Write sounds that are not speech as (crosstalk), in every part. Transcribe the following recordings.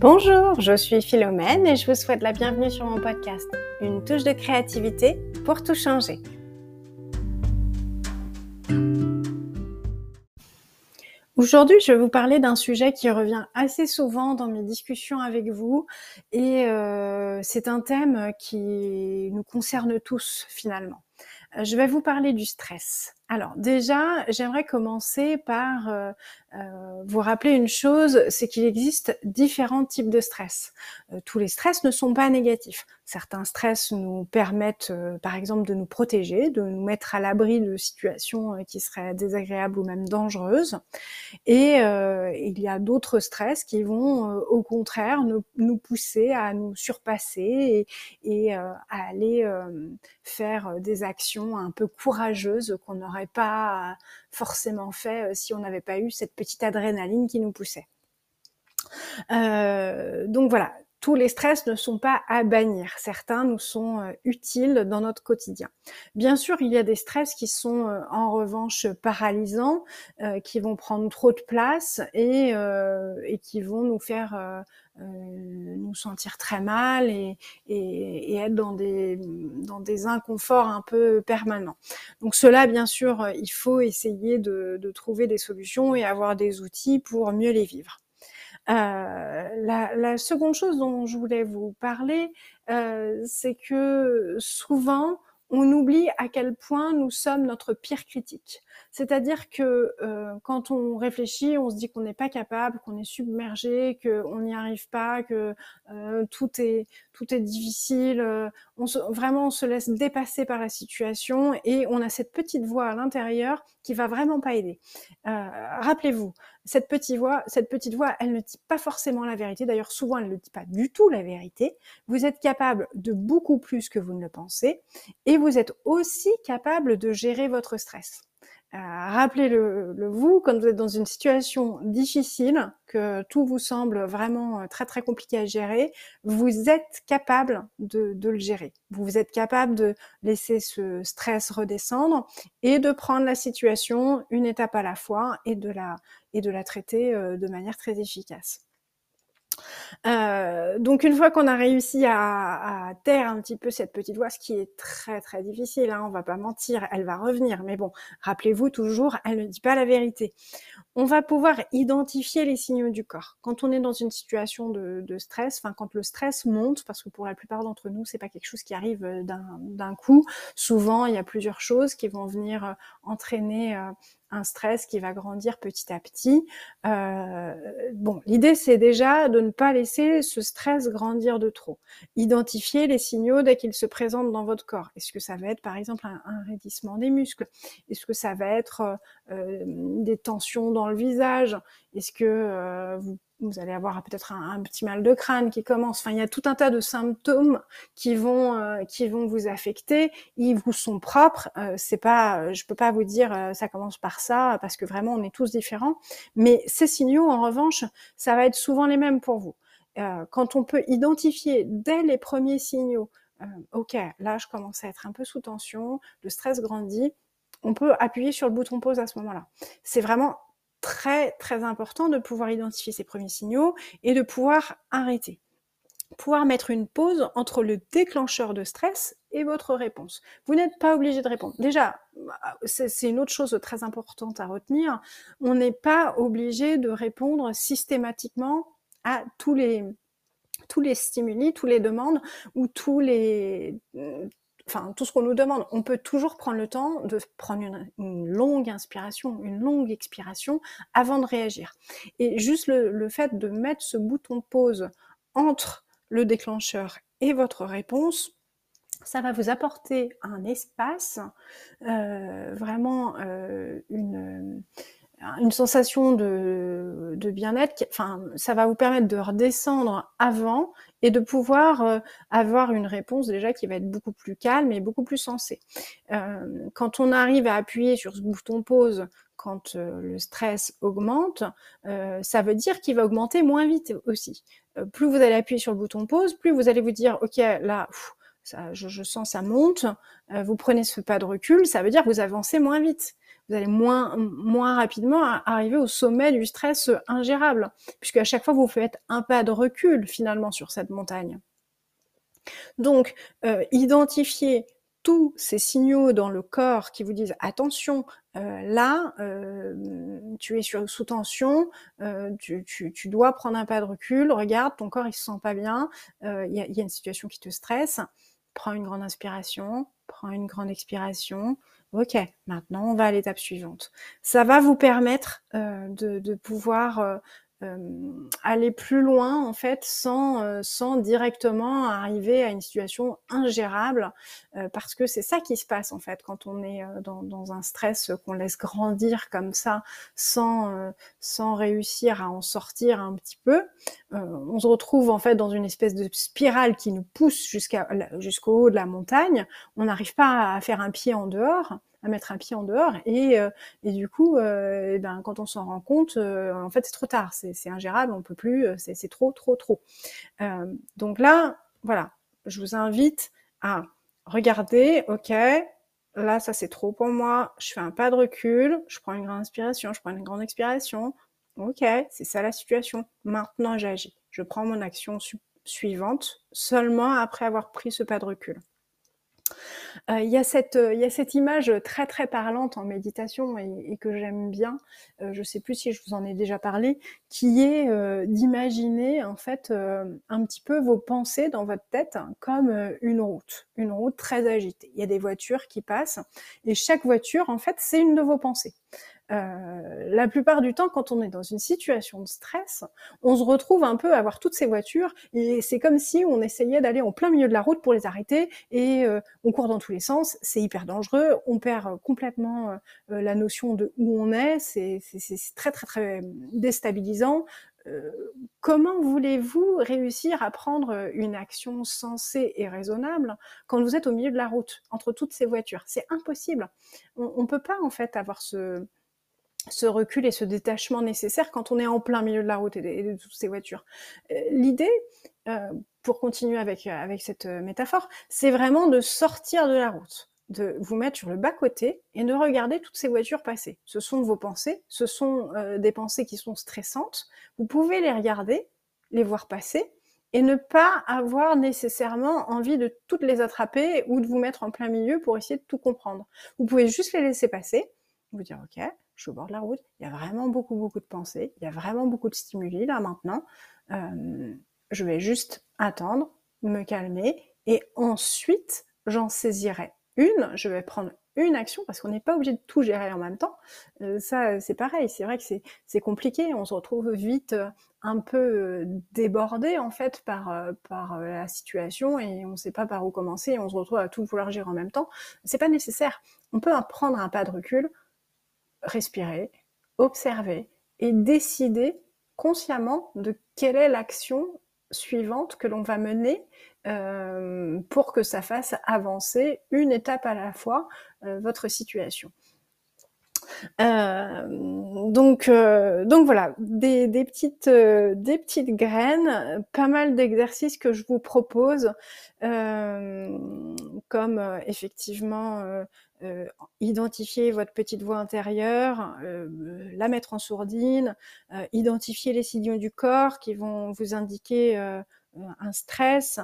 Bonjour, je suis Philomène et je vous souhaite la bienvenue sur mon podcast, une touche de créativité pour tout changer. Aujourd'hui, je vais vous parler d'un sujet qui revient assez souvent dans mes discussions avec vous et euh, c'est un thème qui nous concerne tous finalement. Euh, je vais vous parler du stress. Alors déjà, j'aimerais commencer par euh, euh, vous rappeler une chose, c'est qu'il existe différents types de stress. Euh, tous les stress ne sont pas négatifs. Certains stress nous permettent, par exemple, de nous protéger, de nous mettre à l'abri de situations qui seraient désagréables ou même dangereuses. Et il y a d'autres stress qui vont, au contraire, nous, pousser à nous surpasser et, et à aller faire des actions un peu courageuses qu'on n'aurait pas forcément fait si on n'avait pas eu cette petite adrénaline qui nous poussait. Euh, donc voilà, tous les stress ne sont pas à bannir. Certains nous sont euh, utiles dans notre quotidien. Bien sûr, il y a des stress qui sont euh, en revanche paralysants, qui vont prendre trop de place et, et qui vont nous faire nous sentir très mal et, et, et, être dans des, dans des inconforts un peu permanents. Donc cela, bien sûr, il faut essayer de, de trouver des solutions et avoir des outils pour mieux les vivre. Euh, la, la, seconde chose dont je voulais vous parler, euh, c'est que souvent, on oublie à quel point nous sommes notre pire critique. C'est-à-dire que euh, quand on réfléchit, on se dit qu'on n'est pas capable, qu'on est submergé, qu'on n'y arrive pas, que euh, tout est tout est difficile. Euh, on se, vraiment, on se laisse dépasser par la situation et on a cette petite voix à l'intérieur qui va vraiment pas aider. Euh, rappelez-vous, cette petite voix, cette petite voix, elle ne dit pas forcément la vérité. D'ailleurs, souvent, elle ne dit pas du tout la vérité. Vous êtes capable de beaucoup plus que vous ne le pensez et vous êtes aussi capable de gérer votre stress. Rappelez-le le vous quand vous êtes dans une situation difficile, que tout vous semble vraiment euh, très très compliqué à gérer, vous êtes capable de, de, le gérer. Vous êtes capable de laisser ce stress redescendre et de prendre la situation une étape à la fois et de la, et de la traiter euh, de manière très efficace. Euh, donc une fois qu'on a réussi à, taire un petit peu cette petite voix, ce qui est très très difficile, hein, on va pas mentir, elle va revenir, mais bon, rappelez-vous toujours, elle ne dit pas la vérité. On va pouvoir identifier les signaux du corps. Quand on est dans une situation de, stress, enfin quand le stress monte, parce que pour la plupart d'entre nous, c'est pas quelque chose qui arrive euh, d'un coup. Souvent, il y a plusieurs choses qui vont venir euh, entraîner euh, un stress qui va grandir petit à petit. Bon, l'idée c'est déjà de ne pas laisser ce stress grandir de trop. Identifier les signaux dès qu'ils se présentent dans votre corps. Est-ce que ça va être par exemple un, raidissement des muscles? Est-ce que ça va être des tensions dans le visage Est-ce que euh, vous allez avoir peut-être un, petit mal de crâne qui commence? Enfin, il y a tout un tas de symptômes qui vont euh, qui vont vous affecter. Ils vous sont propres. Euh, c'est pas, euh, je peux pas vous dire ça commence par ça parce que vraiment on est tous différents. Mais ces signaux, en revanche, ça va être souvent les mêmes pour vous. quand on peut identifier dès les premiers signaux, ok, là je commence à être un peu sous tension, le stress grandit. On peut appuyer sur le bouton pause à ce moment-là. C'est vraiment très très important de pouvoir identifier ces premiers signaux et de pouvoir arrêter. Pouvoir mettre une pause entre le déclencheur de stress et votre réponse. Vous n'êtes pas obligé de répondre. Déjà, c'est une autre chose très importante à retenir. On n'est pas obligé de répondre systématiquement à tous les tous les stimuli, tous les demandes ou tous les enfin tout ce qu'on nous demande, on peut toujours prendre le temps de prendre une, longue inspiration, une longue expiration avant de réagir. Et juste le, fait de mettre ce bouton pause entre le déclencheur et votre réponse, ça va vous apporter un espace, euh, vraiment euh, une une sensation de, bien-être. Enfin, ça va vous permettre de redescendre avant et de pouvoir euh, avoir une réponse déjà qui va être beaucoup plus calme et beaucoup plus sensée. Euh, quand on arrive à appuyer sur ce bouton pause quand euh, le stress augmente, ça veut dire qu'il va augmenter moins vite aussi. Plus vous allez appuyer sur le bouton pause, plus vous allez vous dire, ok, là, ça, je, je, sens ça monte, vous prenez ce pas de recul, ça veut dire que vous avancez moins vite vous allez moins, moins rapidement arriver au sommet du stress ingérable, puisque à chaque fois vous faites un pas de recul finalement sur cette montagne. Donc, euh, identifier tous ces signaux dans le corps qui vous disent attention, euh, là, euh, tu es sous tension, euh, tu, dois prendre un pas de recul, regarde, ton corps il se sent pas bien, il y, y, a une situation qui te stresse, prends une grande inspiration, prends une grande expiration. Ok, maintenant on va à l'étape suivante. Ça va vous permettre de, de, pouvoir euh, aller plus loin en fait sans euh, sans directement arriver à une situation ingérable euh, parce que c'est ça qui se passe en fait quand on est dans, dans un stress qu'on laisse grandir comme ça sans sans réussir à en sortir un petit peu on se retrouve en fait dans une espèce de spirale qui nous pousse jusqu'à jusqu'au haut de la montagne. On n'arrive pas à faire un pied en dehors à mettre un pied en dehors et, euh, et du coup euh, eh ben quand on s'en rend compte euh, en fait c'est trop tard c'est ingérable on peut plus c'est trop trop trop. Donc là voilà je vous invite à regarder ok là ça c'est trop pour moi je fais un pas de recul je prends une grande inspiration je prends une grande expiration ok c'est ça la situation. Maintenant j'agis je prends mon action suivante seulement après avoir pris ce pas de recul il y, a cette, euh, il y a cette image très très parlante en méditation et, que j'aime bien, euh, je ne sais plus si je vous en ai déjà parlé, qui est d'imaginer en fait un petit peu vos pensées dans votre tête comme une route, une route très agitée. Il y a des voitures qui passent et chaque voiture en fait c'est une de vos pensées. Euh, la plupart du temps, quand on est dans une situation de stress, on se retrouve un peu à avoir toutes ces voitures et c'est comme si on essayait d'aller en plein milieu de la route pour les arrêter et euh, on dans tous les sens. C'est hyper dangereux. On perd complètement euh, la notion de où on est. C'est très très très déstabilisant. comment voulez-vous réussir à prendre une action sensée et raisonnable quand vous êtes au milieu de la route entre toutes ces voitures? C'est impossible. On ne peut pas en fait avoir ce, recul et ce détachement nécessaire quand on est en plein milieu de la route et de, toutes ces voitures. Euh, l'idée, euh, pour continuer avec, euh, avec cette métaphore, c'est vraiment de sortir de la route, de vous mettre sur le bas-côté et de regarder toutes ces voitures passer. Ce sont vos pensées, ce sont des pensées qui sont stressantes. Vous pouvez les regarder, les voir passer, et ne pas avoir nécessairement envie de toutes les attraper ou de vous mettre en plein milieu pour essayer de tout comprendre. Vous pouvez juste les laisser passer, vous dire ok, je suis au bord de la route, il y a vraiment beaucoup, beaucoup de pensées, il y a vraiment beaucoup de stimuli là maintenant. Euh, je vais juste attendre, me calmer, et ensuite j'en saisirai une, je vais prendre une action parce qu'on n'est pas obligé de tout gérer en même temps. Euh, ça, c'est pareil, c'est vrai que c'est compliqué, on se retrouve vite euh, un peu débordé en fait par, par la situation et on ne sait pas par où commencer et on se retrouve à tout vouloir gérer en même temps. C'est pas nécessaire. On peut prendre un pas de recul, respirer, observer et décider consciemment de quelle est l'action suivante que l'on va mener euh, pour que ça fasse avancer une étape à la fois euh, votre situation. Euh, donc, donc voilà, des, petites, des petites graines, pas mal d'exercices que je vous propose, comme effectivement euh, identifier votre petite voix intérieure, euh, la mettre en sourdine, euh, identifier les signaux du corps qui vont vous indiquer un stress.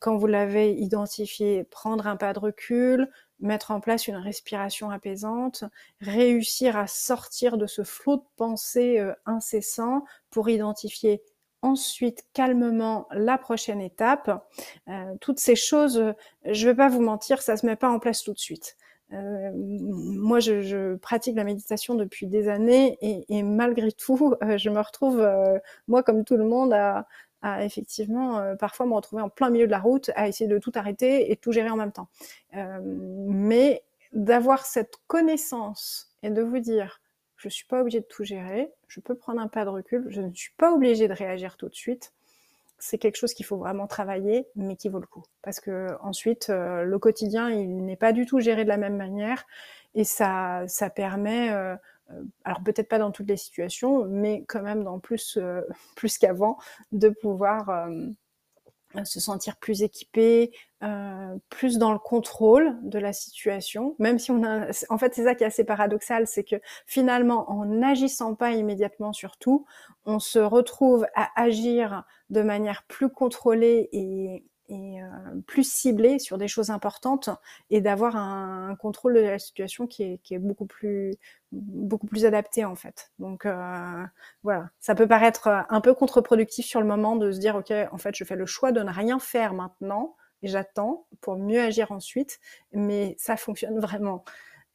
quand vous l'avez identifié, prendre un pas de recul, mettre en place une respiration apaisante, réussir à sortir de ce flot de pensées incessant pour identifier ensuite calmement la prochaine étape. Euh, toutes ces choses, je vais pas vous mentir, ça se met pas en place tout de suite. Euh, moi, je, pratique la méditation depuis des années et, malgré tout, (laughs) euh, je me retrouve, moi comme tout le monde, à, effectivement parfois me retrouver en plein milieu de la route, à essayer de tout arrêter et tout gérer en même temps. mais d'avoir cette connaissance et de vous dire, je ne suis pas obligée de tout gérer, je peux prendre un pas de recul, je ne suis pas obligée de réagir tout de suite. C'est quelque chose qu'il faut vraiment travailler, mais qui vaut le coup. Parce que ensuite, euh, le quotidien, il n'est pas du tout géré de la même manière, et ça, ça permet, euh, euh, alors peut-être pas dans toutes les situations, mais quand même dans plus, (laughs) plus qu'avant, de pouvoir se sentir plus équipé, euh, plus dans le contrôle de la situation, même si on a, en fait, c'est ça qui est assez paradoxal, c'est que finalement, en n'agissant pas immédiatement sur tout, on se retrouve à agir de manière plus contrôlée et, et euh, plus ciblé sur des choses importantes et d'avoir un, contrôle de la situation qui est, qui est, beaucoup plus beaucoup plus adapté en fait. Donc euh, voilà, ça peut paraître un peu contre-productif sur le moment de se dire ok en fait je fais le choix de ne rien faire maintenant et j'attends pour mieux agir ensuite, mais ça fonctionne vraiment.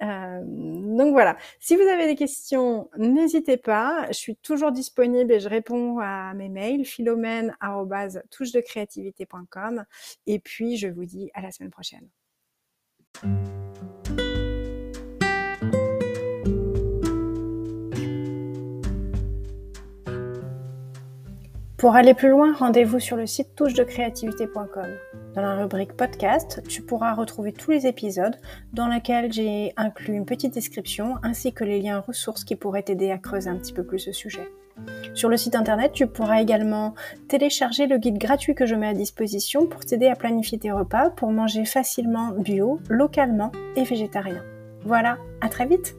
Euh, donc voilà, si vous avez des questions, n'hésitez pas. Je suis toujours disponible et je réponds à mes mails philomène@touchedecreativité.com et puis je vous dis à la semaine prochaine. Pour aller plus loin, rendez-vous sur le site touchedecreativité.com. Dans la rubrique podcast, tu pourras retrouver tous les épisodes dans lesquels j'ai inclus une petite description ainsi que les liens ressources qui pourraient t'aider à creuser un petit peu plus ce sujet. Sur le site internet, tu pourras également télécharger le guide gratuit que je mets à disposition pour t'aider à planifier tes repas pour manger facilement bio, localement et végétarien. Voilà, à très vite